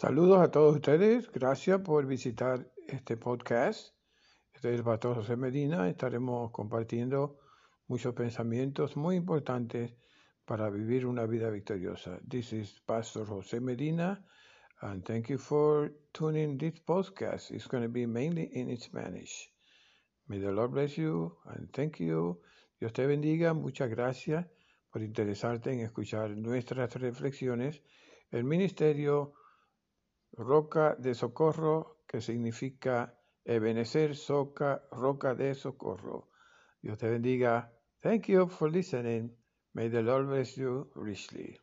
Saludos a todos ustedes. Gracias por visitar este podcast. Este es el Pastor José Medina. Estaremos compartiendo muchos pensamientos muy importantes para vivir una vida victoriosa. This is Pastor José Medina, and thank you for tuning this podcast. It's going to be mainly in Spanish. May the Lord bless you and thank you. Dios te bendiga. Muchas gracias por interesarte en escuchar nuestras reflexiones. El ministerio Roca de Socorro, que significa Ebenecer, Soca, Roca de Socorro. Dios te bendiga. Thank you for listening. May the Lord bless you richly.